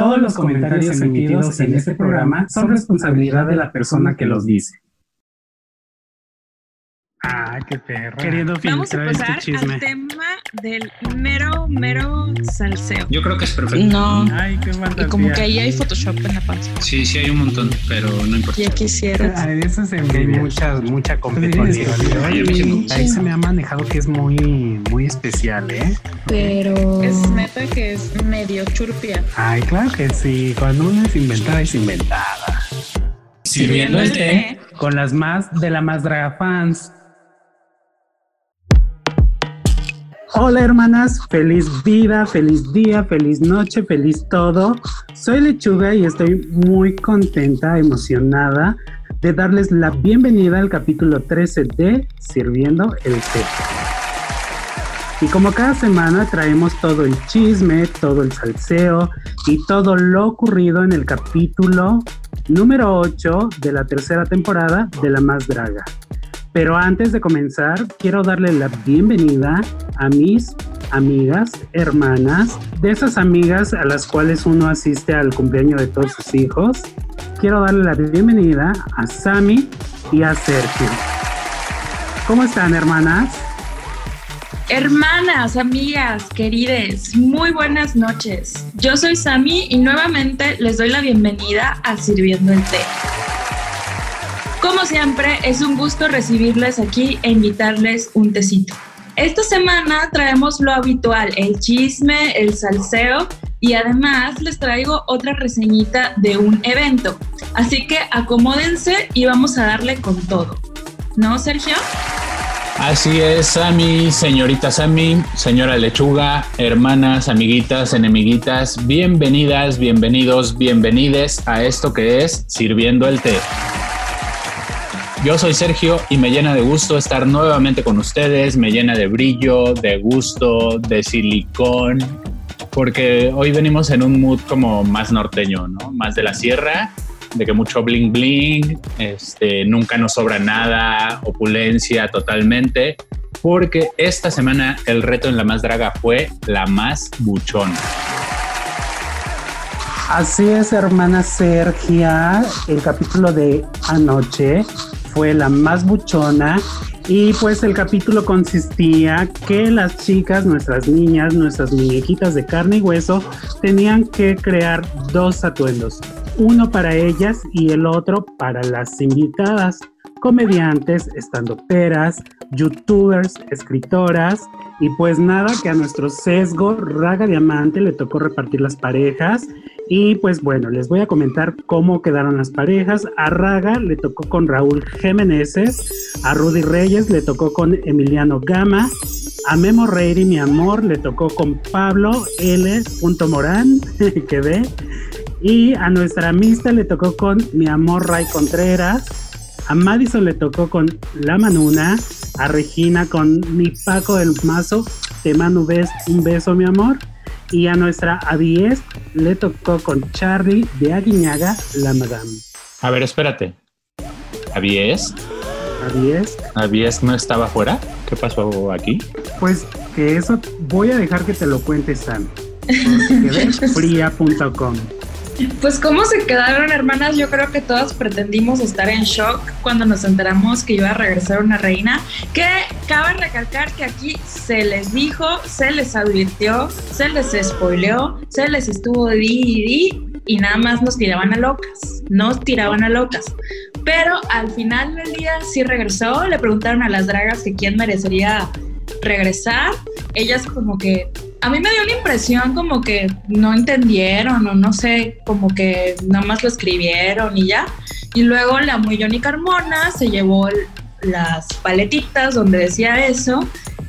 Todos los comentarios emitidos en este programa son responsabilidad de la persona que los dice. Ah, qué perro. Queriendo Vamos a filtrar este chisme. al tema del mero, mero salseo. Yo creo que es perfecto. No. Ay, qué Y como que ahí hay Photoshop en la panza. Sí, sí hay un montón, pero no importa. Ya quisiera. Ah, eso se Que hay mucha, mucha competencia. sí, Ay, a mí sí me gusta. Ahí se me ha manejado que es muy, muy especial, ¿eh? Pero es neta que es medio churpia. Ay, claro que sí. Cuando uno es inventada, es inventada. Sirviendo el té. Con las más de la más draga fans. Hola hermanas, feliz vida, feliz día, feliz noche, feliz todo. Soy Lechuga y estoy muy contenta, emocionada de darles la bienvenida al capítulo 13 de Sirviendo el Té. Y como cada semana traemos todo el chisme, todo el salseo y todo lo ocurrido en el capítulo número 8 de la tercera temporada de La Más Draga. Pero antes de comenzar, quiero darle la bienvenida a mis amigas, hermanas, de esas amigas a las cuales uno asiste al cumpleaños de todos sus hijos. Quiero darle la bienvenida a Sami y a Sergio. ¿Cómo están, hermanas? Hermanas, amigas, querides, muy buenas noches. Yo soy Sami y nuevamente les doy la bienvenida a Sirviendo el Té. Como siempre, es un gusto recibirles aquí e invitarles un tecito. Esta semana traemos lo habitual, el chisme, el salseo y además les traigo otra reseñita de un evento. Así que acomódense y vamos a darle con todo. ¿No, Sergio? Así es, Sammy, señorita Sammy, señora Lechuga, hermanas, amiguitas, enemiguitas, bienvenidas, bienvenidos, bienvenides a esto que es Sirviendo el Té. Yo soy Sergio y me llena de gusto estar nuevamente con ustedes, me llena de brillo, de gusto, de silicón, porque hoy venimos en un mood como más norteño, ¿no? Más de la sierra, de que mucho bling bling, este, nunca nos sobra nada, opulencia totalmente, porque esta semana el reto en la más draga fue la más buchona. Así es, hermana Sergia. El capítulo de anoche fue la más buchona. Y pues el capítulo consistía que las chicas, nuestras niñas, nuestras muñequitas de carne y hueso, tenían que crear dos atuendos. Uno para ellas y el otro para las invitadas. Comediantes, estandoperas, youtubers, escritoras. Y pues nada, que a nuestro sesgo Raga Diamante le tocó repartir las parejas. Y pues bueno, les voy a comentar cómo quedaron las parejas. A Raga le tocó con Raúl Jiménez, a Rudy Reyes le tocó con Emiliano Gama, a Memo Reiri, mi amor, le tocó con Pablo L. Morán, quedé. Y a nuestra amista le tocó con mi amor Ray Contreras. A Madison le tocó con La Manuna. A Regina con mi Paco del Mazo. Te mando un beso, un beso mi amor. Y a nuestra Avies le tocó con Charlie de Aguiñaga, la Madame. A ver, espérate. ¿Avies? Avies, ¿Avies no estaba fuera? ¿Qué pasó aquí? pues que eso voy a dejar que te lo cuente Sam. Fría.com. Pues cómo se quedaron hermanas, yo creo que todas pretendimos estar en shock cuando nos enteramos que iba a regresar una reina, que cabe recalcar que aquí se les dijo, se les advirtió, se les spoileó, se les estuvo di y di y nada más nos tiraban a locas, nos tiraban a locas. Pero al final del día sí regresó, le preguntaron a las dragas que quién merecería regresar, ellas como que a mí me dio la impresión como que no entendieron o no sé, como que nada más lo escribieron y ya. Y luego la muy Johnny Carmona se llevó las paletitas donde decía eso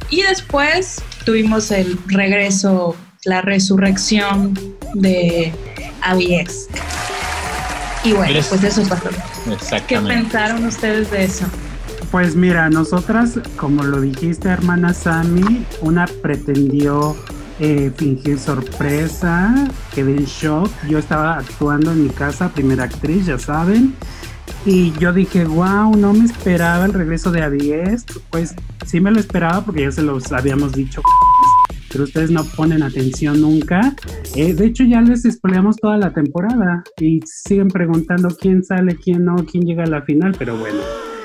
y después tuvimos el regreso, la resurrección de Avies. Y bueno, ¿Ves? pues eso pasó. ¿Qué pensaron ustedes de eso? Pues mira, nosotras, como lo dijiste, hermana Sammy, una pretendió eh, fingir sorpresa, quedé en shock. Yo estaba actuando en mi casa, primera actriz, ya saben. Y yo dije, wow, no me esperaba el regreso de Avies. Pues sí me lo esperaba porque ya se los habíamos dicho. pero ustedes no ponen atención nunca. Eh, de hecho, ya les spoileamos toda la temporada y siguen preguntando quién sale, quién no, quién llega a la final, pero bueno.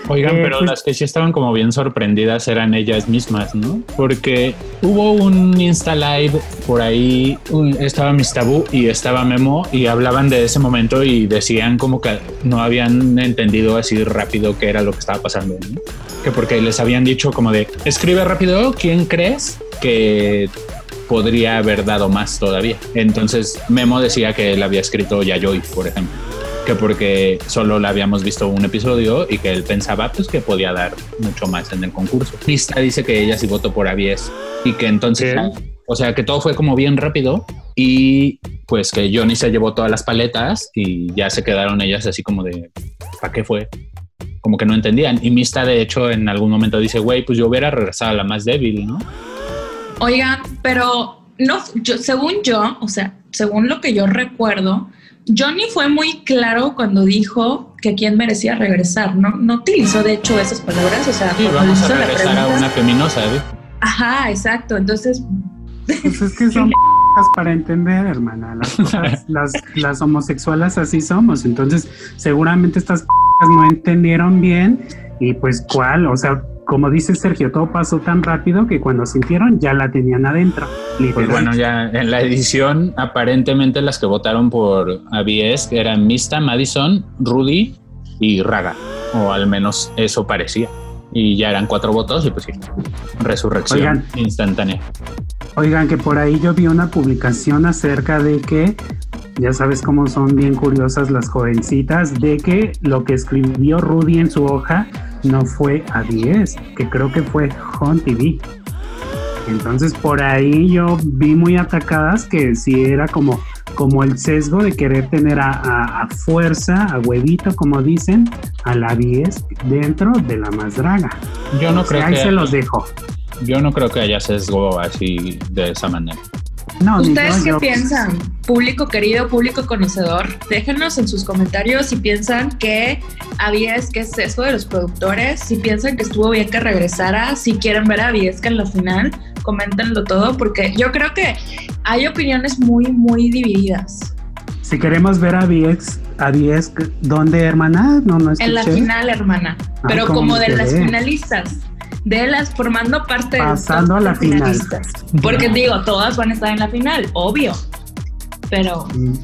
Oigan, Eh, pero pues- las que sí estaban como bien sorprendidas eran ellas mismas, ¿no? Porque hubo un Insta Live por ahí, un- estaba Miss Tabú y estaba Memo y hablaban de ese momento y decían como que no habían entendido así rápido qué era lo que estaba pasando, ¿no? Que porque les habían dicho como de, escribe rápido, ¿quién crees que podría haber dado más todavía? Entonces Memo decía que él había escrito Yayoi, por ejemplo que porque solo le habíamos visto un episodio y que él pensaba pues que podía dar mucho más en el concurso. Pista dice que ella sí votó por Avies y que entonces, o sea, que todo fue como bien rápido y pues que Johnny se llevó todas las paletas y ya se quedaron ellas así como de ¿para qué fue? Como que no entendían. Y Mista de hecho en algún momento dice, güey, pues yo hubiera regresado a la más débil, ¿no? Oigan, pero no, yo, según yo, o sea, según lo que yo recuerdo, Johnny fue muy claro cuando dijo que quién merecía regresar, ¿no? No utilizó de hecho esas palabras, o sea, cuando vamos a la regresar a una feminosa, ¿eh? Ajá, exacto. Entonces, Pues es que son para entender, hermana. Las, cosas, las, las homosexuales así somos. Entonces, seguramente estas no entendieron bien. Y pues, ¿cuál? O sea, como dice Sergio, todo pasó tan rápido que cuando sintieron ya la tenían adentro. Pues bueno, ya en la edición, aparentemente las que votaron por ABS eran Mista, Madison, Rudy y Raga, o al menos eso parecía. Y ya eran cuatro votos y pues sí, resurrección Oigan. instantánea. Oigan, que por ahí yo vi una publicación acerca de que, ya sabes cómo son bien curiosas las jovencitas, de que lo que escribió Rudy en su hoja no fue a 10, que creo que fue Home TV. Entonces por ahí yo vi muy atacadas que sí era como, como el sesgo de querer tener a, a- a fuerza, a huevito, como dicen, a la 10 dentro de la más draga. Yo no O sea, creo ahí que se los dejo. yo no creo que haya sesgo así de esa manera. No, ¿ustedes qué yo- piensan? Público querido, público conocedor, déjenos en sus comentarios si piensan que Avies, que es eso de los productores, si piensan que estuvo bien que regresara, si quieren ver a Aviesca en la final, coméntenlo todo, porque yo creo que hay opiniones muy, muy divididas. Si queremos ver a 10, a 10 ¿dónde, hermana? No, no En la escuché. final, hermana, pero ¿cómo como de las finalistas, de las formando parte Pasando de a la final. finalistas. Porque digo, todas van a estar en la final, obvio, pero Mm,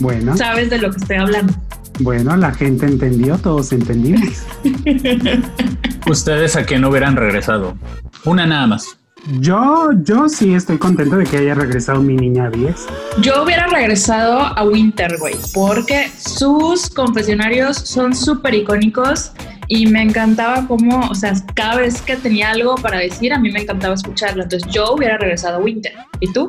Bueno, sabes de lo que estoy hablando. bueno, la gente entendió, todos entendimos. ¿Ustedes a quién hubieran regresado? Una nada más. Yo, yo sí estoy contento de que haya regresado mi niña 10. Yo hubiera regresado a Winter, güey, porque sus confesionarios son súper icónicos y me encantaba cómo, o sea, cada vez que tenía algo para decir, a mí me encantaba escucharlo. Entonces yo hubiera regresado a Winter. ¿Y tú?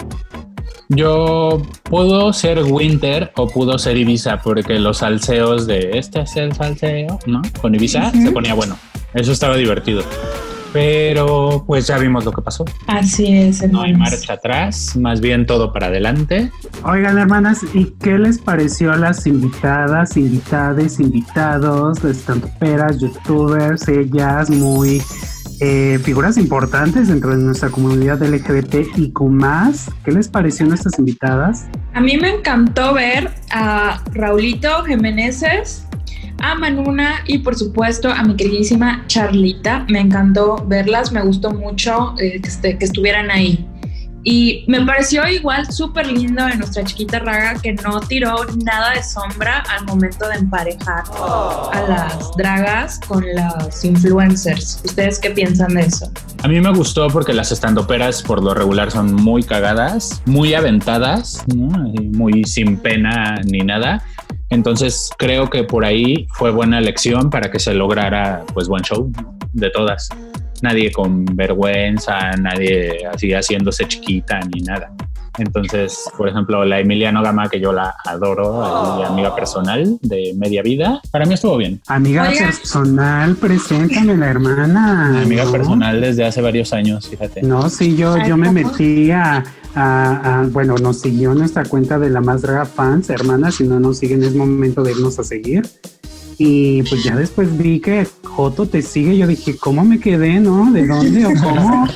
Yo pudo ser Winter o pudo ser Ibiza, porque los salseos de este es el salseo, ¿no? Con Ibiza se ponía bueno. Eso estaba divertido. Pero pues ya vimos lo que pasó. Así es, No hay hermanos. marcha atrás, más bien todo para adelante. Oigan, hermanas, ¿y qué les pareció a las invitadas, invitades, invitados, las estandoperas, youtubers, ellas muy eh, figuras importantes dentro de nuestra comunidad LGBT y más? ¿Qué les pareció a nuestras invitadas? A mí me encantó ver a Raulito Jiménez, a Manuna y por supuesto a mi queridísima Charlita. Me encantó verlas, me gustó mucho eh, que, este- que estuvieran ahí. Y me pareció igual súper lindo de nuestra chiquita Raga que no tiró nada de sombra al momento de emparejar a las dragas con las influencers. ¿Ustedes qué piensan de eso? A mí me gustó porque las estandoperas por lo regular son muy cagadas, muy aventadas, muy sin pena ni nada. Entonces creo que por ahí fue buena elección para que se lograra pues buen show de todas. Nadie con vergüenza, nadie así haciéndose chiquita ni nada. Entonces, por ejemplo, la Emiliano Gama, que yo la adoro, y amiga personal de media vida, para mí estuvo bien. Amiga Oigan. personal, preséntame la hermana. Amiga ¿no? personal desde hace varios años, fíjate. No, sí, yo, yo me metí a, a- a- bueno, nos siguió nuestra cuenta de la Más Draga Fans, hermana, si no nos siguen es momento de irnos a seguir. Y pues ya después vi que Joto te sigue. Yo dije, ¿cómo me quedé, no? ¿De dónde o cómo?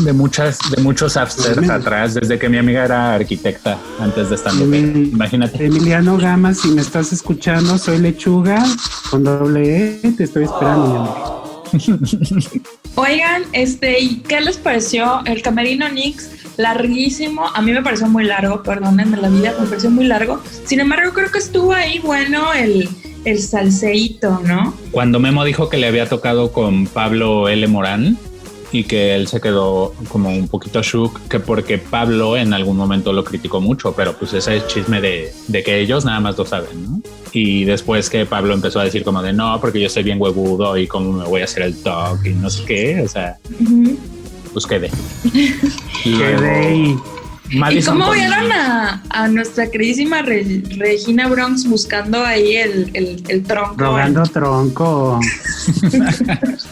de muchas, de muchos afters atrás, desde que mi amiga era arquitecta antes de estar. Imagínate. Emiliano Gama, si me estás escuchando, soy lechuga con doble E, te estoy esperando, mi amor. Oigan, este, ¿y qué les pareció el Camerino Nix? Larguísimo, a mí me pareció muy largo, perdónenme la vida, me pareció muy largo. Sin embargo, creo que estuvo ahí bueno el, el salseíto, ¿no? Cuando Memo dijo que le había tocado con Pablo L. Morán y que él se quedó como un poquito shook, que porque Pablo en algún momento lo criticó mucho, pero pues ese es chisme de, de que ellos nada más lo saben, ¿no? Y después que Pablo empezó a decir como de no, porque yo soy bien huevudo y cómo me voy a hacer el talk y no sé qué, o sea, pues quedé. quedé y ¿Y cómo vieron a, nuestra queridísima Regina Bronx buscando ahí el, el, tronco? Rogando tronco.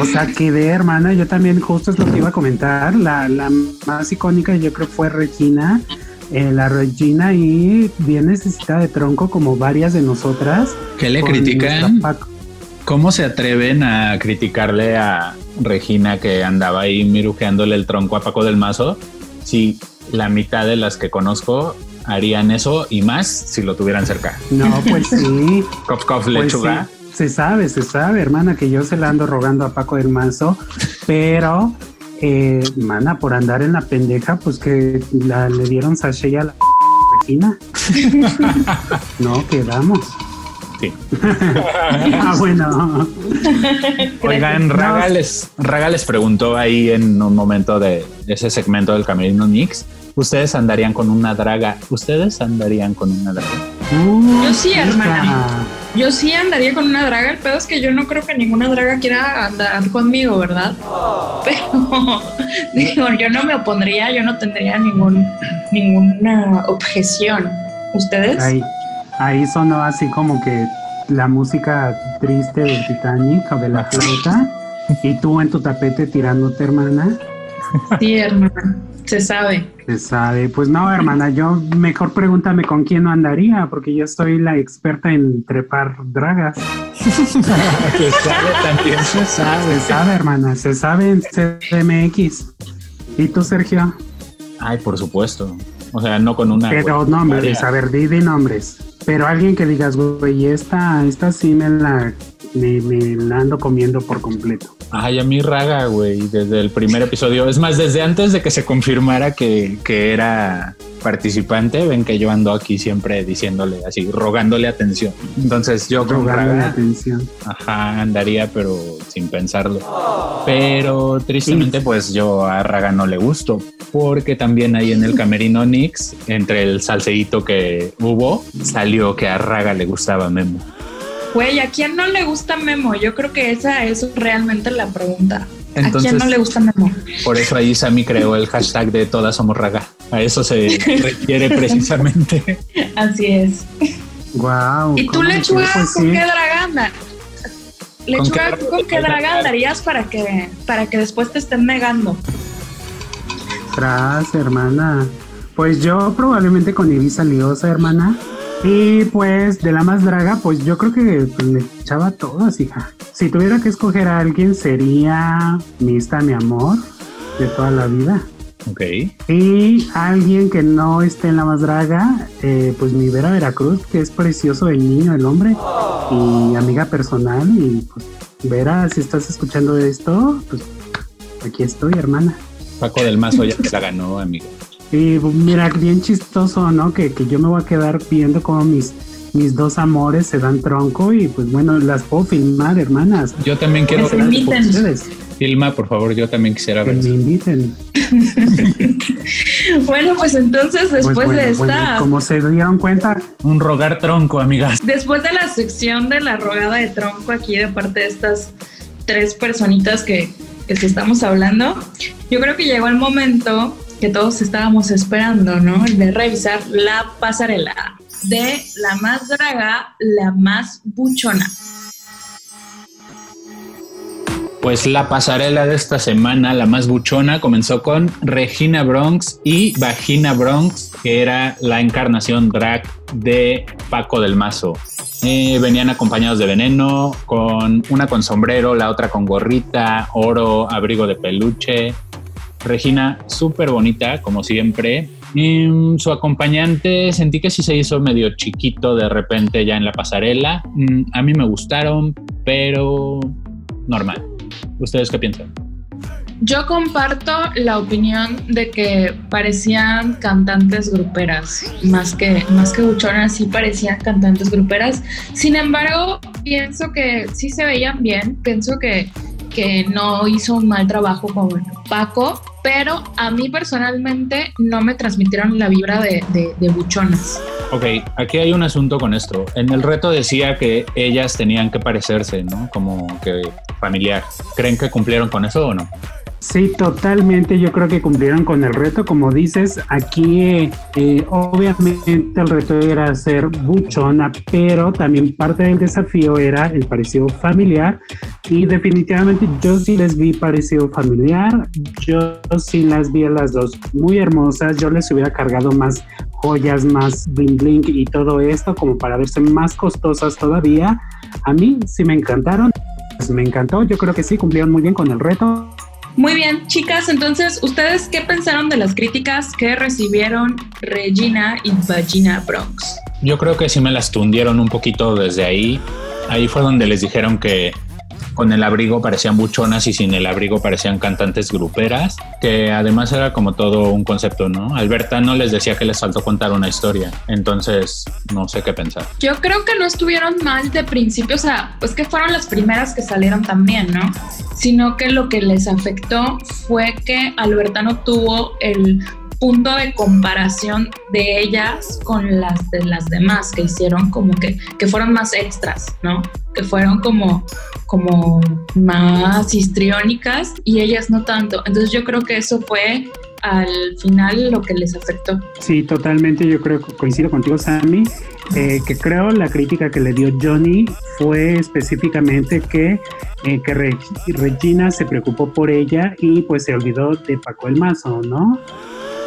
o sea, quedé, hermana. Yo también, justo es lo que iba a comentar. La, la más icónica, yo creo, fue Regina. Eh, la Regina y bien necesitada de tronco, como varias de nosotras. ¿Qué le critican? ¿Cómo se atreven a criticarle a Regina que andaba ahí mirujeándole el tronco a Paco del Mazo? Sí, la mitad de las que conozco harían eso y más si lo tuvieran cerca. No, pues sí. Cof, cof, pues lechuga. Se sabe, se sabe, hermana, que yo se la ando rogando a Paco del Mazo, pero, eh, mana, por andar en la pendeja, pues que la, le dieron sachet a la Regina. no, quedamos. Sí. ah, bueno. Oigan, Raga les, Raga les preguntó ahí en un momento de ese segmento del Camerino Nix ustedes andarían con una draga. ¿Ustedes andarían con una draga? yo sí, hermana. Yo sí andaría con una draga. El pedo es que yo no creo que ninguna draga quiera andar conmigo, ¿verdad? Pero digo, yo no me opondría, yo no tendría ningún, ninguna objeción. ¿Ustedes? Ahí, ahí sonó así como que la música triste del Titanic o de la flauta y tú en tu tapete tirándote, hermana. Sí, hermana. Se sabe. Se sabe. Pues no, hermana, yo mejor pregúntame con quién no andaría, porque yo soy la experta en trepar dragas. se sabe también. Se sabe, se sabe, hermana. Se sabe en CMX. ¿Y tú, Sergio? Ay, por supuesto. O sea, no con una. Pero nombres, a ver, di, di nombres. Pero alguien que digas, güey, esta, esta sí me la me, la ando comiendo por completo. Ay, a mí raga, güey, desde el primer episodio. Es más, desde antes de que se confirmara que, que era participante, ven que yo ando aquí siempre diciéndole así, rogándole atención. Entonces yo con Raga, atención. Ajá, andaría, pero sin pensarlo. Pero tristemente, pues yo a Raga no le gusto, porque también ahí en el camerino Nix, entre el salseíto que hubo, salió que a Raga le gustaba Memo. Güey, ¿a quién no le gusta Memo? Yo creo que esa es realmente la pregunta. ¿A quién no le gusta Memo? Por eso ahí Sammy creó el hashtag de todas somos raga. A eso se refiere precisamente. Así es. Wow. ¿Y tú, Lechuga, con qué draganda? Lechuga, ¿con con qué draga andarías para que, para que después te estén negando? Tras, hermana. Pues yo probablemente con Ibiza Liosa, hermana. Y pues de la más draga, pues yo creo que le echaba todas, hija. Si tuviera que escoger a alguien, sería Mista, mi amor, de toda la vida. Ok. Y alguien que no esté en la más draga, eh, pues mi Vera Veracruz, que es precioso el niño, el hombre, y amiga personal. Y pues Vera, si estás escuchando esto, pues aquí estoy, hermana. Paco del Mazo ya te la ganó, amigo. Y mira, bien chistoso, ¿no? Que, que yo me voy a quedar viendo cómo mis, mis dos amores se dan tronco y pues bueno, las puedo filmar, hermanas. Yo también quiero ver. Filma, por favor, yo también quisiera ver. Que me inviten. bueno, pues entonces pues después de esta... como se dieron cuenta. Un rogar tronco, amigas. Después de la sección de la rogada de tronco aquí de parte de estas tres personitas que, que estamos hablando, yo creo que llegó el momento que todos estábamos esperando, ¿no? De revisar la pasarela de la más draga, la más buchona. Pues la pasarela de esta semana, la más buchona, comenzó con Regina Bronx y Vagina Bronx, que era la encarnación drag de Paco del Mazo. Eh, venían acompañados de veneno, con una con sombrero, la otra con gorrita, oro, abrigo de peluche. Regina, súper bonita, como siempre. Mm, su acompañante sentí que sí se hizo medio chiquito de repente ya en la pasarela. Mm, a mí me gustaron, pero normal. ¿Ustedes qué piensan? Yo comparto la opinión de que parecían cantantes gruperas, más que, más que buchonas, sí parecían cantantes gruperas. Sin embargo, pienso que sí se veían bien, pienso que, que no hizo un mal trabajo con Paco, pero a mí personalmente no me transmitieron la vibra de, de, de buchonas. Ok, aquí hay un asunto con esto. En el reto decía que ellas tenían que parecerse, ¿no? Como que familiar. ¿Creen que cumplieron con eso o no? Sí, totalmente. Yo creo que cumplieron con el reto. Como dices, aquí eh, obviamente el reto era ser buchona, pero también parte del desafío era el parecido familiar. Y definitivamente yo sí les vi parecido familiar. Yo sí las vi a las dos muy hermosas. Yo les hubiera cargado más joyas, más bling bling y todo esto como para verse más costosas todavía. A mí sí me encantaron. Pues me encantó. Yo creo que sí cumplieron muy bien con el reto. Muy bien, chicas, entonces, ¿ustedes qué pensaron de las críticas que recibieron Regina y Vagina Bronx? Yo creo que sí me las tundieron un poquito desde ahí. Ahí fue donde les dijeron que con el abrigo parecían buchonas y sin el abrigo parecían cantantes gruperas, que además era como todo un concepto, ¿no? Alberta no les decía que les faltó contar una historia, entonces no sé qué pensar. Yo creo que no estuvieron mal de principio, o sea, pues que fueron las primeras que salieron también, ¿no? Sino que lo que les afectó fue que Alberta no tuvo el punto de comparación de ellas con las de las demás que hicieron como que, que fueron más extras, ¿no? Que fueron como, como más histriónicas y ellas no tanto. Entonces yo creo que eso fue al final lo que les afectó. Sí, totalmente, yo creo que coincido contigo, Sammy, eh, que creo la crítica que le dio Johnny fue específicamente que, eh, que Regina se preocupó por ella y pues se olvidó de Paco el Mazo, ¿no?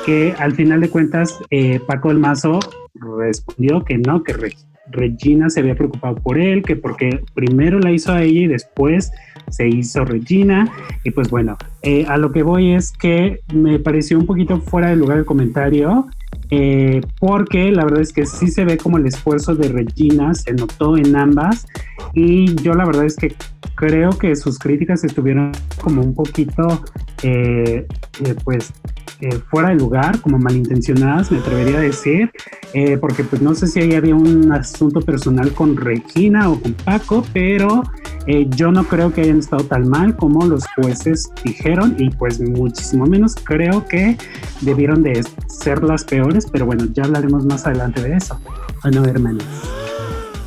Que al final de cuentas eh, Paco del Mazo respondió que no, que Regina se había preocupado por él, que porque primero la hizo a ella y después se hizo Regina. Y pues bueno, eh, a lo que voy es que me pareció un poquito fuera de lugar el comentario. Eh, porque la verdad es que sí se ve como el esfuerzo de Regina se notó en ambas y yo la verdad es que creo que sus críticas estuvieron como un poquito pues eh, fuera de lugar, como malintencionadas, me atrevería a decir, eh, porque pues no sé si ahí había un asunto personal con Regina o con Paco, pero eh, yo no creo que hayan estado tan mal como los jueces dijeron y pues muchísimo menos creo que debieron de ser las peores, pero bueno, ya hablaremos más adelante de eso. Bueno, hermanos.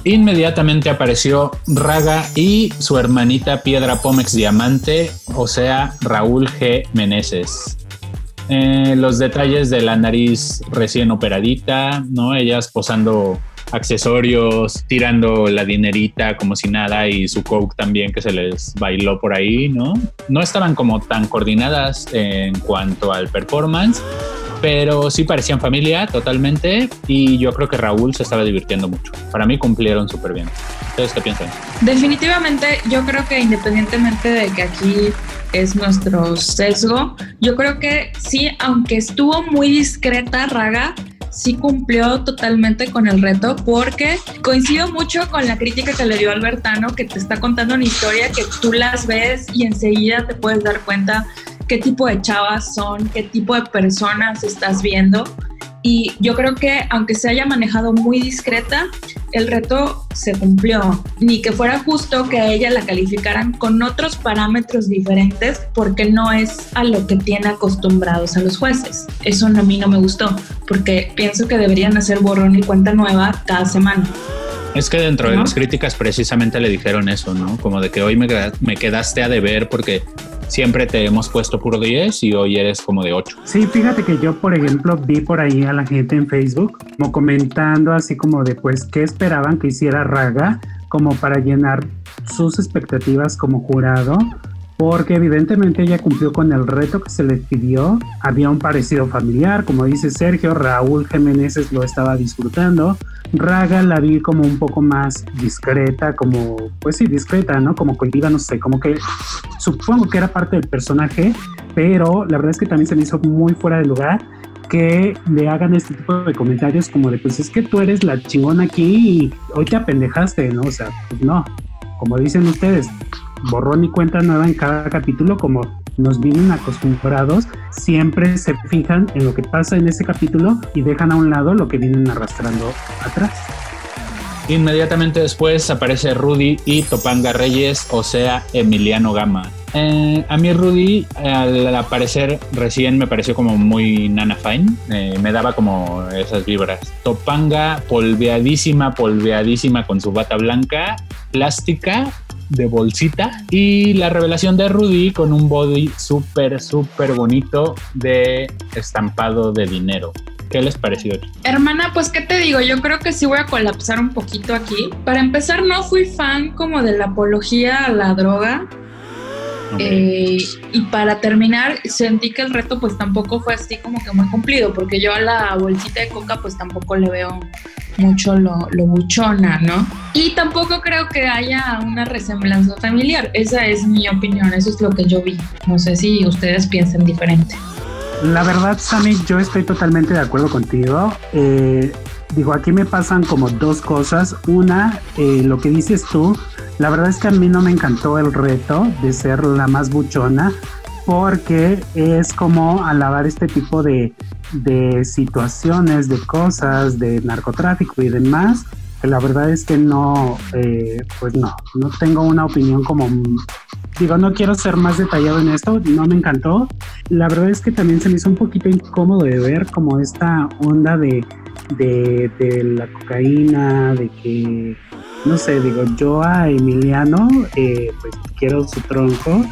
Inmediatamente apareció Raga y su hermanita Piedra Pómex Diamante, o sea, Raúl G. Meneses. Eh, los detalles de la nariz recién operadita, ¿no? Ellas posando accesorios, tirando la dinerita como si nada y su coke también que se les bailó por ahí, ¿no? No estaban como tan coordinadas en cuanto al performance, pero sí parecían familia totalmente y yo creo que Raúl se estaba divirtiendo mucho. Para mí cumplieron súper bien. ¿Ustedes qué piensan? Definitivamente yo creo que independientemente de que aquí es nuestro sesgo. Yo creo que sí, aunque estuvo muy discreta Raga, sí cumplió totalmente con el reto porque coincido mucho con la crítica que le dio Albertano, que te está contando una historia que tú las ves y enseguida te puedes dar cuenta qué tipo de chavas son, qué tipo de personas estás viendo y yo creo que aunque se haya manejado muy discreta, el reto se cumplió. Ni que fuera justo que a ella la calificaran con otros parámetros diferentes porque no es a lo que tiene acostumbrados a los jueces. Eso a mí no me gustó porque pienso que deberían hacer borrón y cuenta nueva cada semana. Es que dentro de las críticas precisamente le dijeron eso, ¿no? Como de que hoy me, me quedaste a deber porque siempre te hemos puesto puro 10 y hoy eres como de 8. Sí, fíjate que yo, por ejemplo, vi por ahí a la gente en Facebook como comentando así como de pues qué esperaban que hiciera Raga como para llenar sus expectativas como jurado porque evidentemente ella cumplió con el reto que se le pidió. Había un parecido familiar, como dice Sergio, Raúl Jiménez lo estaba disfrutando. Raga la vi como un poco más discreta, como, pues sí, discreta, ¿no? Como cohibida, no sé, como que supongo que era parte del personaje, pero la verdad es que también se me hizo muy fuera de lugar que le hagan este tipo de comentarios como de, pues es que tú eres la chingona aquí y hoy te apendejaste, ¿no? O sea, pues no, como dicen ustedes, borrón y cuenta nueva en cada capítulo, como nos vienen acostumbrados, siempre se fijan en lo que pasa en ese capítulo y dejan a un lado lo que vienen arrastrando atrás. Inmediatamente después aparece Rudy y Topanga Reyes, o sea, Emiliano Gama. Eh, a mí Rudy al aparecer recién me pareció como muy Nana Fine, eh, me daba como esas vibras. Topanga polveadísima, polveadísima con su bata blanca, plástica de bolsita y la revelación de Rudy con un body súper, súper bonito de estampado de dinero. ¿Qué les pareció? Hermana, pues qué te digo, yo creo que sí voy a colapsar un poquito aquí. Para empezar, no fui fan como de la apología a la droga. Eh, y para terminar, sentí que el reto pues tampoco fue así como que muy cumplido, porque yo a la bolsita de coca pues tampoco le veo mucho lo, lo buchona, ¿no? Y tampoco creo que haya una resemblanza familiar, esa es mi opinión, eso es lo que yo vi. No sé si ustedes piensan diferente. La verdad, Sammy, yo estoy totalmente de acuerdo contigo. Eh, digo, aquí me pasan como dos cosas. Una, eh, lo que dices tú, la verdad es que a mí no me encantó el reto de ser la más buchona porque es como alabar este tipo de, de situaciones, de cosas, de narcotráfico y demás, la verdad es que no, eh, pues no, no tengo una opinión como Digo, no quiero ser más detallado en esto, no me encantó. La verdad es que también se me hizo un poquito incómodo de ver como esta onda de, de, la cocaína, de que, no sé, digo, yo a Emiliano, eh, pues quiero su tronco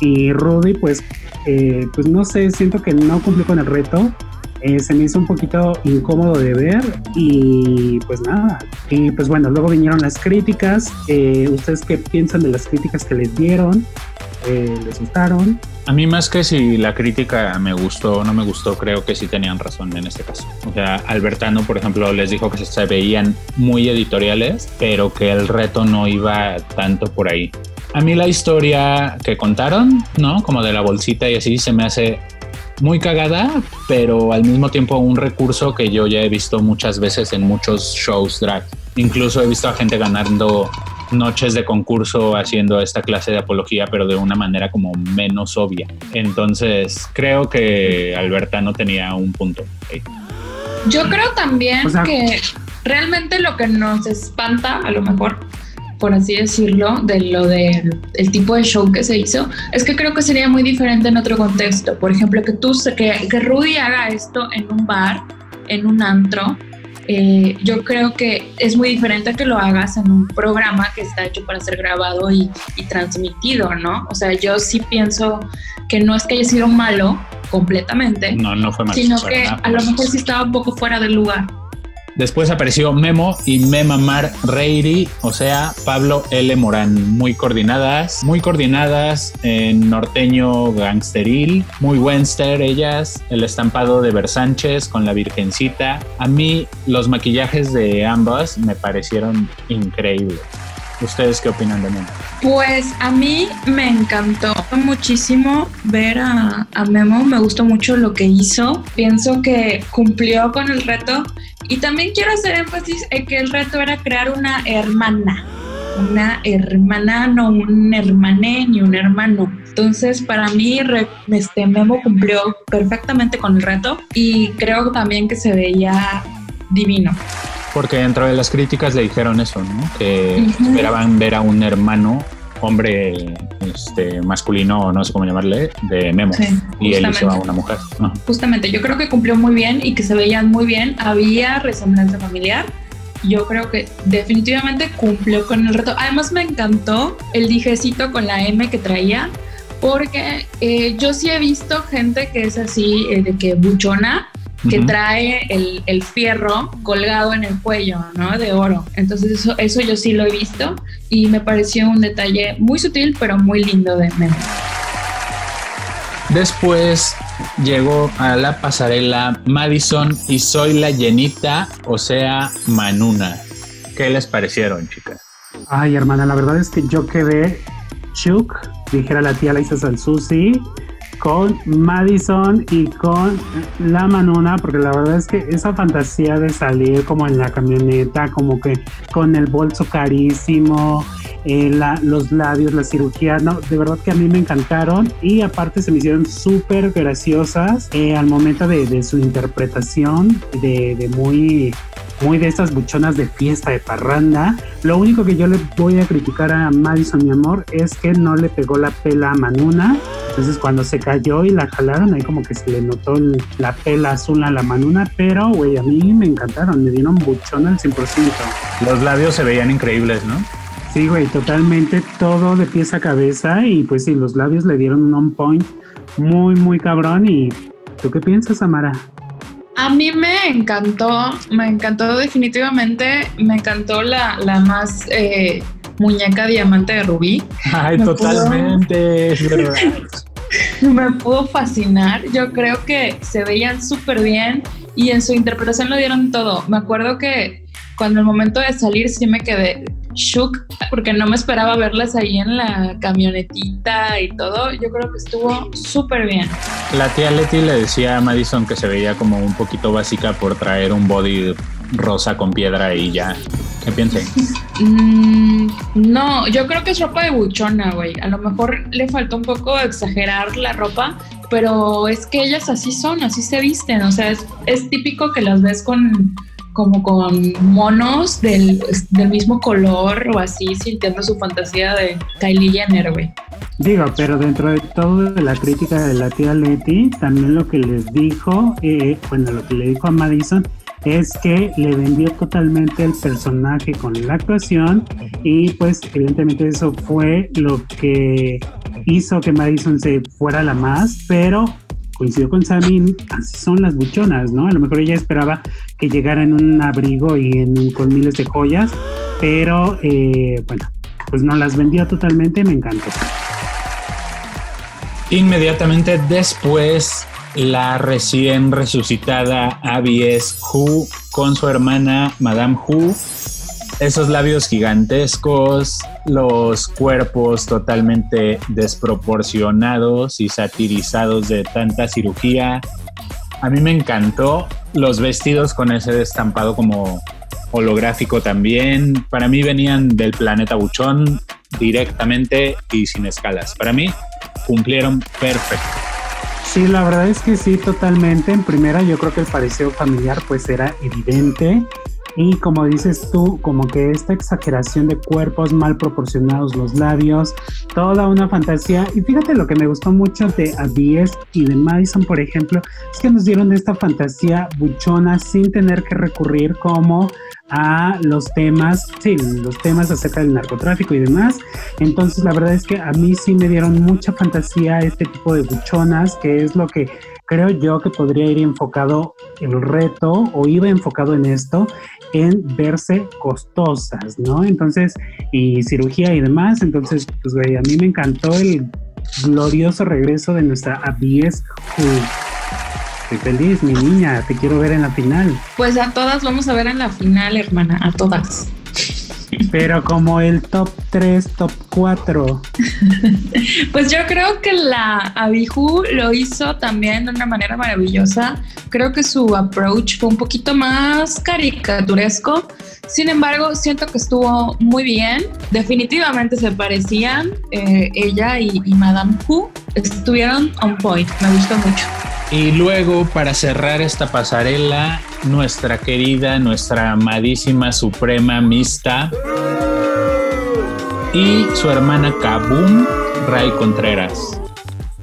y Rudy, pues, eh, pues no sé, siento que no cumplió con el reto. Eh, se me hizo un poquito incómodo de ver y pues nada. Y pues bueno, luego vinieron las críticas. Eh, ¿Ustedes qué piensan de las críticas que les dieron? Eh, ¿Les gustaron? A mí más que si la crítica me gustó o no me gustó, creo que sí tenían razón en este caso. O sea, Albertano, por ejemplo, les dijo que se veían muy editoriales, pero que el reto no iba tanto por ahí. A mí la historia que contaron, ¿no? Como de la bolsita y así, se me hace muy cagada, pero al mismo tiempo un recurso que yo ya he visto muchas veces en muchos shows drag. Incluso he visto a gente ganando noches de concurso haciendo esta clase de apología, pero de una manera como menos obvia. Entonces, creo que Alberta no tenía un punto. Yo creo también que realmente lo que nos espanta, a lo mejor, por así decirlo, de lo del el tipo de show que se hizo, es que creo que sería muy diferente en otro contexto. Por ejemplo, que tú, que, que Rudy haga esto en un bar, en un antro, eh, yo creo que es muy diferente que lo hagas en un programa que está hecho para ser grabado y, y, transmitido, ¿no? O sea, yo sí pienso que no es que haya sido malo completamente, no, no fue malo, sino que a lo mejor sí estaba un poco fuera del lugar. Después apareció Memo y Memamar Reiri, o sea, Pablo L. Morán. Muy coordinadas, muy coordinadas en norteño gangsteril, muy Wenster ellas, el estampado de Versánchez con la Virgencita. A mí los maquillajes de ambas me parecieron increíbles. ¿Ustedes qué opinan de Memo? Pues a mí me encantó muchísimo ver a, a, Memo, me gustó mucho lo que hizo, pienso que cumplió con el reto y también quiero hacer énfasis en que el reto era crear una hermana, una hermana, no un hermané ni un hermano. Entonces, para mí, este Memo cumplió perfectamente con el reto y creo también que se veía divino. Porque dentro de las críticas le dijeron eso, ¿no? Que esperaban ver a un hermano hombre este, masculino, no sé cómo llamarle, de Memo. y él hizo a una mujer. Justamente, yo creo que cumplió muy bien y que se veían muy bien. Había resemblanza familiar. Yo creo que definitivamente cumplió con el reto. Además me encantó el dijecito con la M que traía, porque eh, yo sí he visto gente que es así, eh, de que buchona, que trae el, el, fierro colgado en el cuello, ¿no? De oro. Entonces eso, eso yo sí lo he visto y me pareció un detalle muy sutil pero muy lindo de Memo. Después llegó a la pasarela Madison y soy la llenita, o sea, Manuna. ¿Qué les parecieron, chicas? Ay, hermana, la verdad es que yo quedé Chuk, dijera la tía Laisa Susi, con Madison y con la Manuna, porque la verdad es que esa fantasía de salir como en la camioneta, como que con el bolso carísimo, eh, los labios, la cirugía, no, de verdad que a mí me encantaron y aparte se me hicieron súper graciosas eh, al momento de, su interpretación, de, de muy muy de estas buchonas de fiesta, de parranda. Lo único que yo le voy a criticar a Madison, mi amor, es que no le pegó la pela a Manuna. Entonces cuando se cayó y la jalaron, ahí como que se le notó la pela azul a la Manuna, pero güey, a mí me encantaron, me dieron buchón al 100%. Los labios se veían increíbles, ¿no? Sí, güey, totalmente todo de pies a cabeza y pues sí, los labios le dieron un on point muy, muy cabrón. ¿Y tú qué piensas, Amara? A mí me encantó, me encantó definitivamente, me encantó la, la más eh, muñeca diamante de Rubí. Ay, totalmente. me pudo fascinar, yo creo que se veían súper bien y en su interpretación lo dieron todo. Me acuerdo que cuando el momento de salir sí me quedé shook porque no me esperaba verlas ahí en la camionetita y todo. Yo creo que estuvo súper bien. La tía Leti le decía a Madison que se veía como un poquito básica por traer un body rosa con piedra y ya. ¿Qué piensan? Mm, no, yo creo que es ropa de buchona, güey. A lo mejor le faltó un poco exagerar la ropa, pero es que ellas así son, así se visten. O sea, es, es típico que las ves con como con monos del, del, mismo color o así, sintiendo su fantasía de Kylie Jenner, güey. Digo, pero dentro de todo de la crítica de la tía Letty, también lo que les dijo, eh, bueno, lo que le dijo a Madison es que le vendió totalmente el personaje con la actuación y pues evidentemente eso fue lo que hizo que Madison se fuera la más, pero coincidió con Sammy, así son las buchonas, ¿no? A lo mejor ella esperaba que llegara en un abrigo y con miles de joyas, pero eh, bueno, pues no las vendió totalmente, me encantó. Inmediatamente después, la recién resucitada Abies Hu con su hermana Madame Hu esos labios gigantescos, los cuerpos totalmente desproporcionados y satirizados de tanta cirugía. A mí me encantó los vestidos con ese destampado como holográfico también. Para mí venían del planeta Buchón directamente y sin escalas. Para mí cumplieron perfecto. Sí, la verdad es que sí, totalmente. En primera, yo creo que el parecido familiar pues era evidente. Y como dices tú, como que esta exageración de cuerpos mal proporcionados, los labios, toda una fantasía. Y fíjate lo que me gustó mucho de Abies y de Madison, por ejemplo, es que nos dieron esta fantasía buchona sin tener que recurrir como a los temas, sí, los temas acerca del narcotráfico y demás. Entonces, la verdad es que a mí sí me dieron mucha fantasía este tipo de buchonas, que es lo que creo yo que podría ir enfocado el reto o iba enfocado en esto, en verse costosas, ¿no? Entonces, y cirugía y demás. Entonces, pues, güey, a mí me encantó el glorioso regreso de nuestra Abies Estoy feliz, mi niña, te quiero ver en la final. Pues a todas vamos a ver en la final, hermana, a todas. Pero como el top 3, top 4. pues yo creo que la Abiju lo hizo también de una manera maravillosa. Creo que su approach fue un poquito más caricaturesco. Sin embargo, siento que estuvo muy bien. Definitivamente se parecían eh, ella y, Madame Hu. Estuvieron on point. Me gustó mucho. Y luego, para cerrar esta pasarela, nuestra querida, nuestra amadísima suprema Mista y su hermana Kabum, Ray Contreras.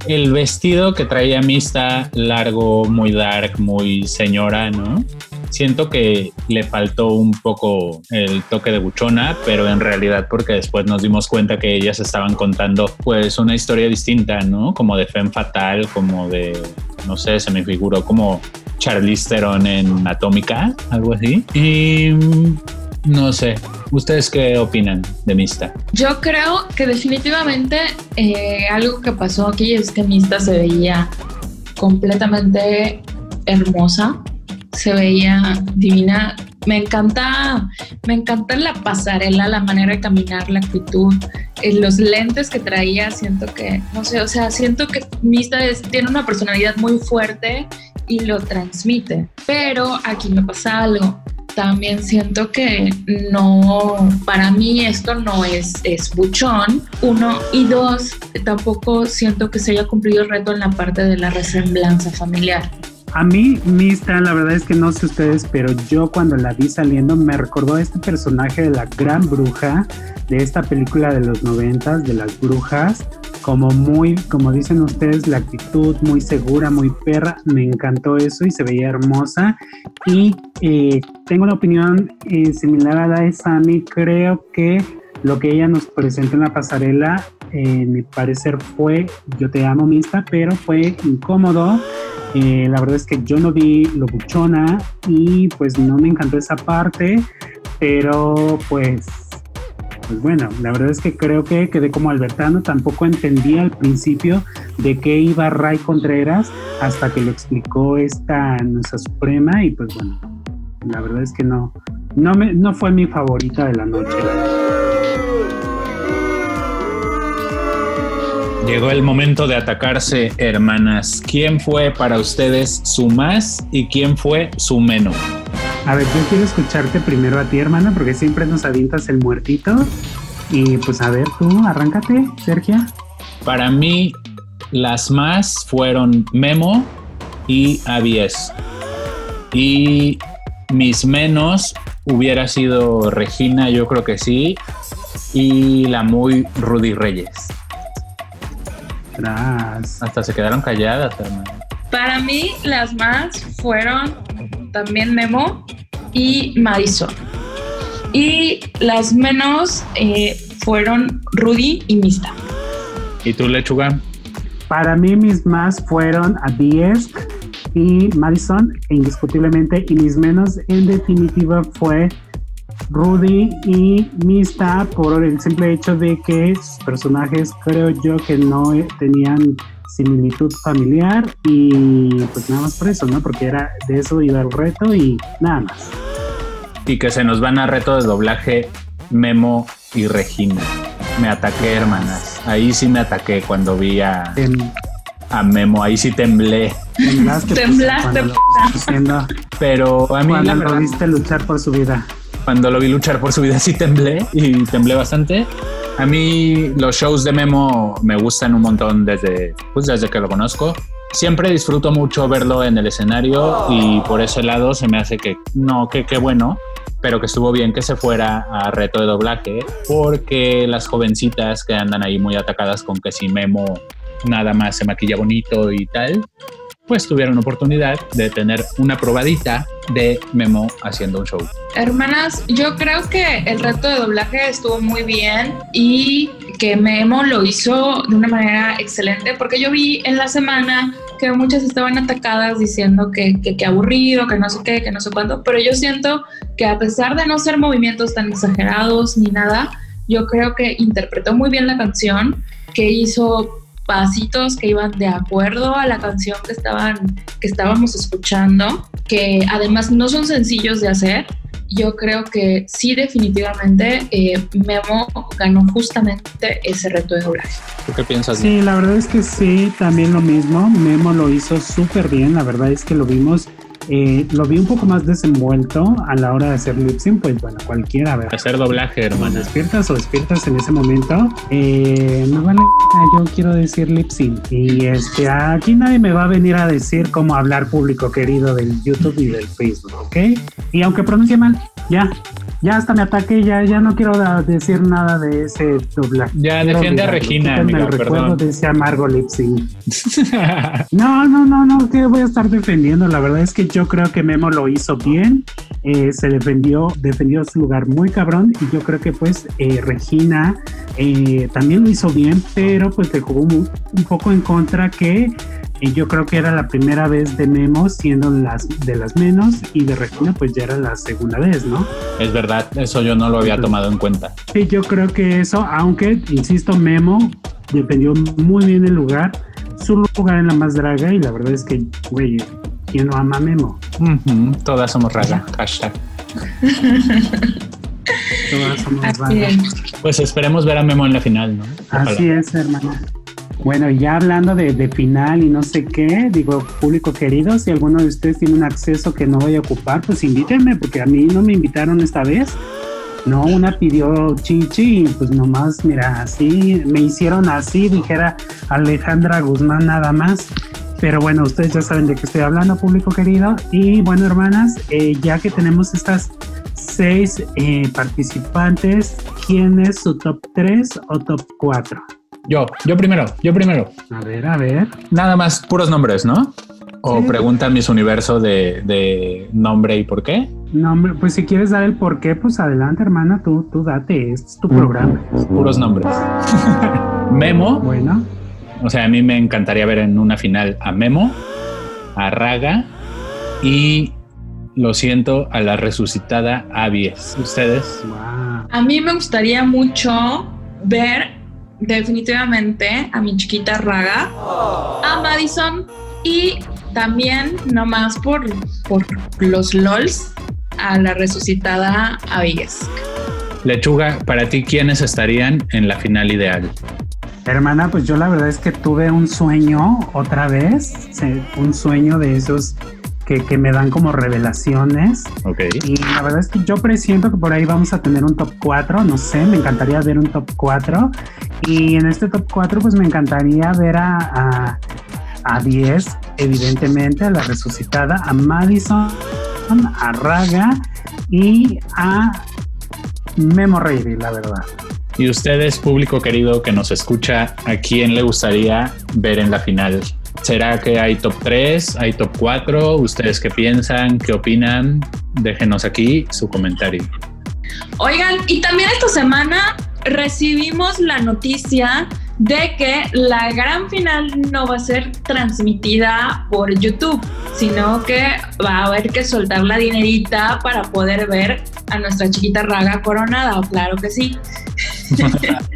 El vestido que traía Mista, largo, muy dark, muy señora, ¿no? Siento que le faltó un poco el toque de buchona, pero en realidad porque después nos dimos cuenta que ellas estaban contando pues una historia distinta, ¿no? Como de Femme Fatal, como de, no sé, se me figuró como Charlize Theron en Atómica, algo así. Y mm, no sé, ¿ustedes qué opinan de Mista? Yo creo que definitivamente eh, algo que pasó aquí es que Mista se veía completamente hermosa, se veía divina. Me encanta, me encanta la pasarela, la manera de caminar, la actitud, eh, los lentes que traía. Siento que, no sé, o sea, siento que Mista es- tiene una personalidad muy fuerte y lo transmite. Pero aquí me pasa algo. También siento que no, para mí esto no es, es buchón, uno, y dos, tampoco siento que se haya cumplido el reto en la parte de la resemblanza familiar. A mí, Mista, la verdad es que no sé ustedes, pero yo cuando la vi saliendo me recordó a este personaje de la gran bruja de esta película de los noventas, de las brujas, como muy, como dicen ustedes, la actitud muy segura, muy perra, me encantó eso y se veía hermosa. Y eh, tengo una opinión eh, similar a la de Sammy, creo que lo que ella nos presentó en la pasarela, eh, mi parecer fue, yo te amo Mista, pero fue incómodo. Eh, la verdad es que yo no vi lo buchona y pues no me encantó esa parte, pero pues, pues bueno, la verdad es que creo que quedé como Albertano, tampoco entendía al principio de qué iba Ray Contreras hasta que lo explicó esta nuestra suprema y pues bueno, la verdad es que no, no, me, no fue mi favorita de la noche. Llegó el momento de atacarse, hermanas. ¿Quién fue para ustedes su más y quién fue su menos? A ver, yo quiero escucharte primero a ti, hermana, porque siempre nos avientas el muertito. Y pues a ver, tú, arráncate, Sergio. Para mí, las más fueron Memo y Avies. Y mis menos hubiera sido Regina, yo creo que sí. Y la muy Rudy Reyes. Tras. Hasta se quedaron calladas, hermano. Para mí, las más fueron también Memo y Madison. Y las menos eh, fueron Rudy y Mista. ¿Y tú, Lechuga? Para mí, mis más fueron a Diesk y Madison, e indiscutiblemente. Y mis menos, en definitiva, fue Rudy y Mista por el simple hecho de que sus personajes creo yo que no eh, tenían similitud familiar y pues nada más por eso, ¿no? Porque era de eso iba el reto y nada más. Y que se nos van a reto de doblaje Memo y Regina. Me ataqué, hermanas. Ahí sí me ataqué cuando vi a, Tem- a Memo. Ahí sí temblé. Temblaste, pues, Temblaste, lo Pero a mí, cuando la lo verdad, viste luchar por su vida. Cuando lo vi luchar por su vida, sí temblé y temblé bastante. A mí los shows de Memo me gustan un montón desde, pues desde que lo conozco. Siempre disfruto mucho verlo en el escenario y por ese lado se me hace que no, que qué bueno, pero que estuvo bien que se fuera a reto de doblaje porque las jovencitas que andan ahí muy atacadas con que si Memo nada más se maquilla bonito y tal, pues tuvieron oportunidad de tener una probadita de Memo haciendo un show. Hermanas, yo creo que el reto de doblaje estuvo muy bien y que Memo lo hizo de una manera excelente porque yo vi en la semana que muchas estaban atacadas diciendo que, que, que aburrido, que no sé qué, que no sé cuánto, pero yo siento que a pesar de no ser movimientos tan exagerados ni nada, yo creo que interpretó muy bien la canción, que hizo pasitos que iban de acuerdo a la canción que estaban que estábamos escuchando, que además no son sencillos de hacer. Yo creo que sí, definitivamente eh, Memo ganó justamente ese reto de doblaje. ¿Tú qué piensas? Sí, la verdad es que sí, también lo mismo. Memo lo hizo súper bien. La verdad es que lo vimos, eh, lo vi un poco más desenvuelto a la hora de hacer lip sync. Pues bueno, cualquiera, a ver. Hacer doblaje, hermana. despiertas o despiertas en ese momento, eh, me vale, yo quiero decir lip sync. Y este, aquí nadie me va a venir a decir cómo hablar público querido del YouTube y del Facebook, ¿ok? Y aunque pronuncie mal, ya, ya hasta me ataqué, ya, ya no quiero decir nada de ese doblaje. Ya, Quiero defiende a. Regina, amiga, el recuerdo perdón. de ese amargo. No, no, no, no, que voy a estar defendiendo. La verdad es que yo creo que Memo lo hizo bien. eh, se defendió, defendió su lugar muy cabrón. Y yo creo que pues eh, Regina eh, también lo hizo bien, pero pues le jugó mu- un poco en contra que yo creo que era la primera vez de Memo siendo las de las menos y de Regina pues ya era la segunda vez, ¿no? Es verdad, eso yo no lo había tomado en cuenta. Sí, yo creo que eso, aunque, insisto, Memo dependió muy bien el lugar, su lugar en la más draga y la verdad es que, güey, ¿quién no ama a Memo? Todas somos raga, hashtag. Todas somos es. Pues esperemos ver a Memo en la final, ¿no? Ojalá. Así es, hermana. Bueno, ya hablando de, de final y no sé qué, digo, público querido, si alguno de ustedes tiene un acceso que no voy a ocupar, pues invítenme, porque a mí no me invitaron esta vez. No, una pidió chichi y pues nomás, mira, así, me hicieron así, dijera Alejandra Guzmán nada más. Pero bueno, ustedes ya saben de qué estoy hablando, público querido. Y bueno, hermanas, eh, ya que tenemos estas seis eh, participantes, ¿quién es su top 3 o top 4? Yo, yo primero, yo primero. A ver, a ver. Nada más puros nombres, ¿no? O Sí. pregunta Miss Universo de, de nombre y por qué. No, hombre, pues si quieres dar el porqué, pues adelante, hermana, tú, tú date, este es tu programa. Puros nombres. Memo, Bueno, o sea, a mí me encantaría ver en una final a Memo, a Raga y lo siento, a la resucitada Avies. ¿Ustedes? wow. A mí me gustaría mucho ver definitivamente a mi chiquita Raga, a Madison y también, nomás por, por los LOLs, a la resucitada Abiges. Lechuga, para ti, ¿quiénes estarían en la final ideal? Hermana, pues yo la verdad es que tuve un sueño otra vez, un sueño de esos que, que me dan como revelaciones. Ok. Y la verdad es que yo presiento que por ahí vamos a tener un top 4, no sé, me encantaría ver un top 4. Y en este top 4 pues me encantaría ver a, a, a 10, evidentemente, a la resucitada, a Madison, a Raga y a Memo Reilly, la verdad. Y ustedes, público querido que nos escucha, ¿a quién le gustaría ver en la final? ¿Será que hay top 3, hay top 4? ¿Ustedes qué piensan? ¿Qué opinan? Déjenos aquí su comentario. Oigan, y también esta semana recibimos la noticia de que la gran final no va a ser transmitida por YouTube, sino que va a haber que soltar la dinerita para poder ver a nuestra chiquita Raga coronada, claro que sí.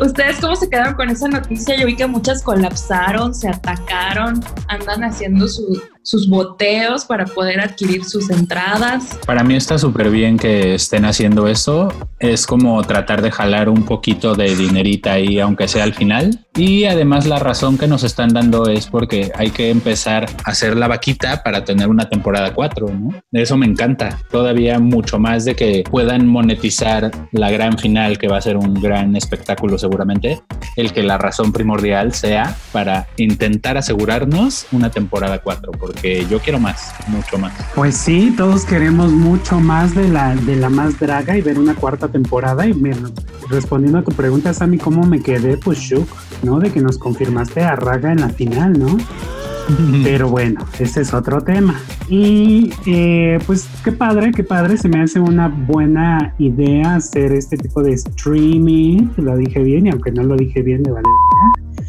¿Ustedes cómo se quedaron con esa noticia? Yo vi que muchas colapsaron, se atacaron, andan haciendo su- sus boteos para poder adquirir sus entradas. Para mí está súper bien que estén haciendo eso. Es como tratar de jalar un poquito de dinerita ahí, aunque sea al final. Y además la razón que nos están dando es porque hay que empezar a hacer la vaquita para tener una temporada 4, ¿no? Eso me encanta. Todavía mucho más de que puedan monetizar la gran final, que va a ser un gran espectáculo seguramente. El que la razón primordial sea para intentar asegurarnos una temporada 4, porque yo quiero más, mucho más. Pues sí, todos queremos mucho más de la, de la más draga y ver una cuarta temporada. Y bueno, respondiendo a tu pregunta, Sammy, ¿cómo me quedé? Pues shook, ¿no? De que nos confirmaste a Raga en la final, ¿no? Pero bueno, ese es otro tema. Y eh, pues qué padre, qué padre, se me hace una buena idea hacer este tipo de streaming, lo dije bien y aunque no lo dije bien, me vale.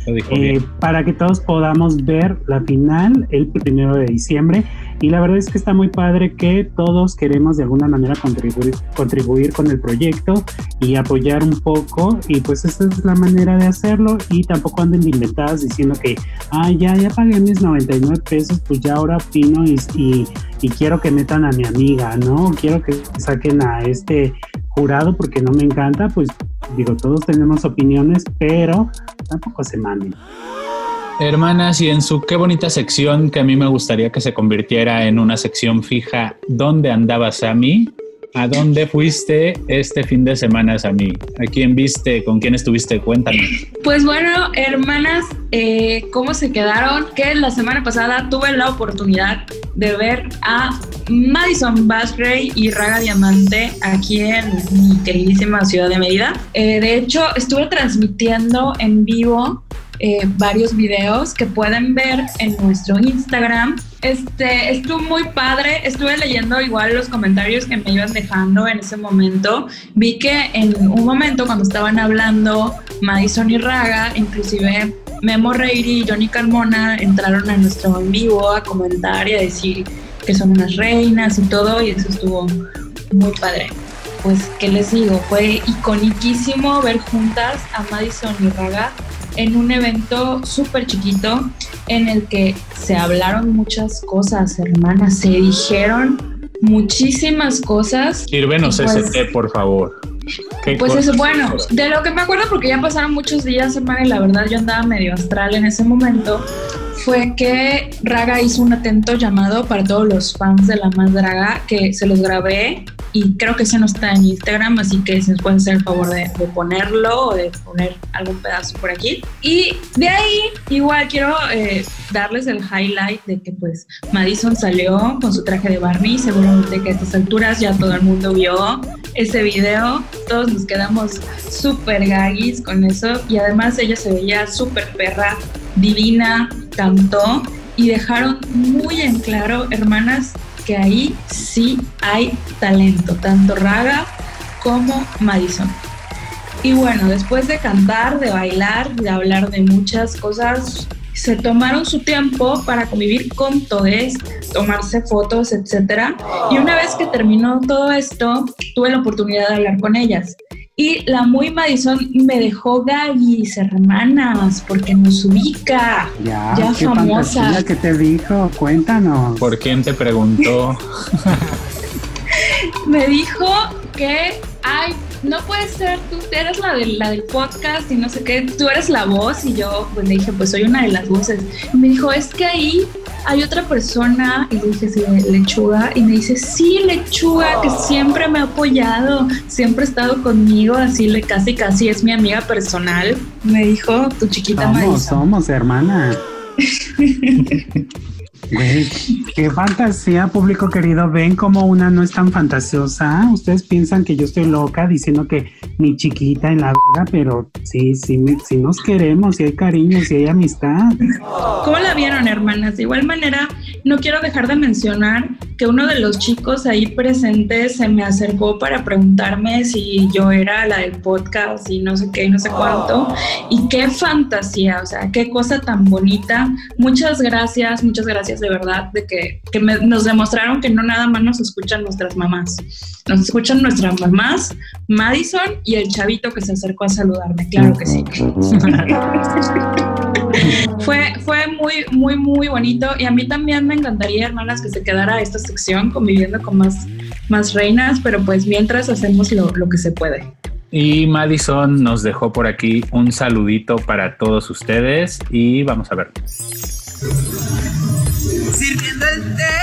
Eh, bien. para que todos podamos ver la final el primero de diciembre. Y la verdad es que está muy padre que todos queremos de alguna manera contribuir, contribuir con el proyecto y apoyar un poco. Y pues esta es la manera de hacerlo. Y tampoco anden de inventadas diciendo que, ah, ya, ya pagué mis 99 pesos, pues ya ahora opino y, y, y quiero que metan a mi amiga, ¿no? Quiero que saquen a este jurado porque no me encanta, pues digo, todos tenemos opiniones, pero tampoco se manden. Hermanas, y en su qué bonita sección que a mí me gustaría que se convirtiera en una sección fija, ¿dónde andaba Sammy? ¿A dónde fuiste este fin de semana, Sammy? ¿A quién viste? ¿Con quién estuviste? Cuéntanos. Pues bueno, hermanas, eh, ¿cómo se quedaron? Que la semana pasada tuve la oportunidad de ver a Madison Basray y Raga Diamante aquí en mi queridísima ciudad de Mérida. Eh, de hecho, estuve transmitiendo en vivo eh, varios videos que pueden ver en nuestro Instagram. Este, estuvo muy padre, estuve leyendo igual los comentarios que me iban dejando en ese momento. Vi que en un momento cuando estaban hablando Madison y Raga, inclusive Memo Reiri y Johnny Carmona entraron a nuestro en vivo a comentar y a decir que son unas reinas y todo, y eso estuvo muy padre. Pues, ¿qué les digo? Fue iconiquísimo ver juntas a Madison y Raga en un evento súper chiquito en el que se hablaron muchas cosas, hermanas, se dijeron muchísimas cosas. Sírvenos pues, ese té, por favor. Pues eso, bueno, de lo que me acuerdo, porque ya pasaron muchos días, hermana, y la verdad yo andaba medio astral en ese momento, fue que Raga hizo un atento llamado para todos los fans de La Más Draga, que se los grabé y creo que ese no está en Instagram, así que si nos pueden hacer el favor de, ponerlo o de poner algún pedazo por aquí. Y de ahí, igual quiero eh, darles el highlight de que pues Madison salió con su traje de Barney, seguramente que a estas alturas ya todo el mundo vio ese video, todos nos quedamos súper gaguis con eso y además ella se veía súper perra, divina, cantó y dejaron muy en claro, hermanas, que ahí sí hay talento, tanto Raga como Madison. Y bueno, después de cantar, de bailar, de hablar de muchas cosas, se tomaron su tiempo para convivir con todos, tomarse fotos, etc. Y una vez que terminó todo esto, tuve la oportunidad de hablar con ellas. Y la muy Madison me dejó gaguis, hermanas, porque nos ubica. Ya, ya qué famosa. que te dijo? Cuéntanos. ¿Por quién te preguntó? me dijo que, ay, no puede ser, tú eres la, de, la del podcast y no sé qué, tú eres la voz. Y yo pues le dije, pues soy una de las voces. Y me dijo, es que ahí hay otra persona, y le dije, sí, lechuga, y me dice, sí, lechuga, que siempre me ha apoyado, siempre ha estado conmigo, así le casi, casi es mi amiga personal. Me dijo, tu chiquita Somos, somos, hermana. Güey, qué fantasía, público querido. Ven como una no es tan fantasiosa. Ustedes piensan que yo estoy loca diciendo que mi chiquita en la verdad, pero sí, sí, sí nos queremos, si hay cariño, si hay amistad. ¿Cómo la vieron, hermanas? De igual manera, no quiero dejar de mencionar que uno de los chicos ahí presentes se me acercó para preguntarme si yo era la del podcast y no sé qué no sé cuánto. Y qué fantasía, o sea, qué cosa tan bonita. Muchas gracias, muchas gracias de verdad, de que, nos demostraron que no nada más nos escuchan nuestras mamás, nos escuchan nuestras mamás, Madison y el chavito que se acercó a saludarme, claro que sí. fue, fue muy, muy, muy bonito y a mí también me encantaría, hermanas, que se quedara esta sección conviviendo con más, más reinas, pero pues mientras hacemos lo, lo que se puede. Y Madison nos dejó por aquí un saludito para todos ustedes y vamos a ver sirviendo el té.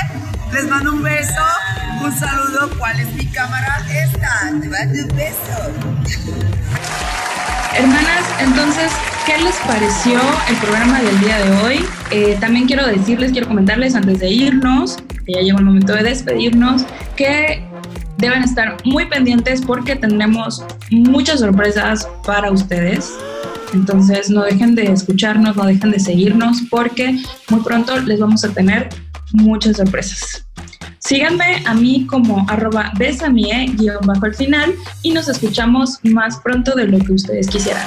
Les mando un beso, un saludo. ¿Cuál es mi cámara? Esta. Te mando un beso. Hermanas, entonces, ¿qué les pareció el programa del día de hoy? Eh, también quiero decirles, quiero comentarles antes de irnos, que ya llegó el momento de despedirnos, que deben estar muy pendientes porque tendremos muchas sorpresas para ustedes. Entonces no dejen de escucharnos, no dejen de seguirnos porque muy pronto les vamos a tener muchas sorpresas. Síganme a mí como arroba besamie guion bajo al final y nos escuchamos más pronto de lo que ustedes quisieran.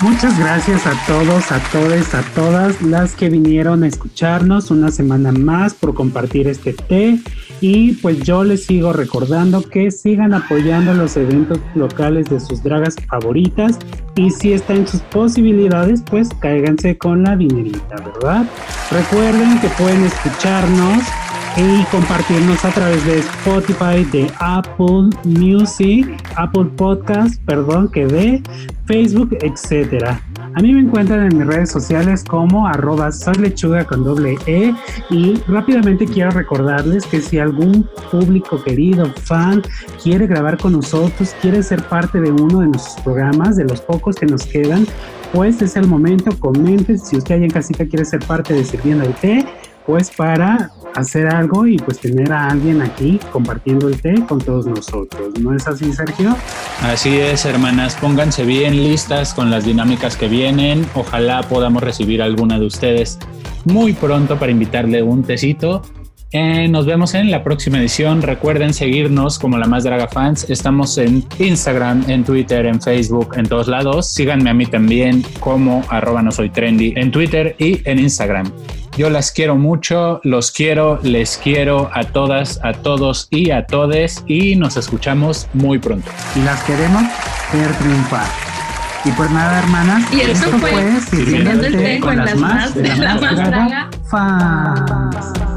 Muchas gracias a todos, a todas, a todas las que vinieron a escucharnos una semana más por compartir este té. Y pues yo les sigo recordando que sigan apoyando los eventos locales de sus dragas favoritas. Y si está en sus posibilidades, pues cáiganse con la dinerita, ¿verdad? Recuerden que pueden escucharnos y compartirnos a través de Spotify, de Apple Music, Apple Podcast, perdón, que de Facebook, etcétera. A mí me encuentran en mis redes sociales como arroba lechuga con doble E y rápidamente quiero recordarles que si algún público querido, fan, quiere grabar con nosotros, quiere ser parte de uno de nuestros programas, de los pocos que nos quedan, pues es el momento, comenten si usted allá en casita quiere ser parte de Sirviendo el Té, pues para hacer algo y pues tener a alguien aquí compartiendo el té con todos nosotros. ¿No es así, Sergio? Así es, hermanas. Pónganse bien listas con las dinámicas que vienen. Ojalá podamos recibir alguna de ustedes muy pronto para invitarle un tecito Eh, nos vemos en la próxima edición. Recuerden seguirnos como la más draga fans. Estamos en Instagram, en Twitter, en Facebook, en todos lados. Síganme a mí también como arroba no soy trendy en Twitter y en Instagram. Yo las quiero mucho, los quiero, les quiero a todas, a todos y a todes y nos escuchamos muy pronto. Y las queremos ver triunfar. Y pues nada, hermanas. Y esto, fue Sirviendo el Té con, las más, de la más draga fans.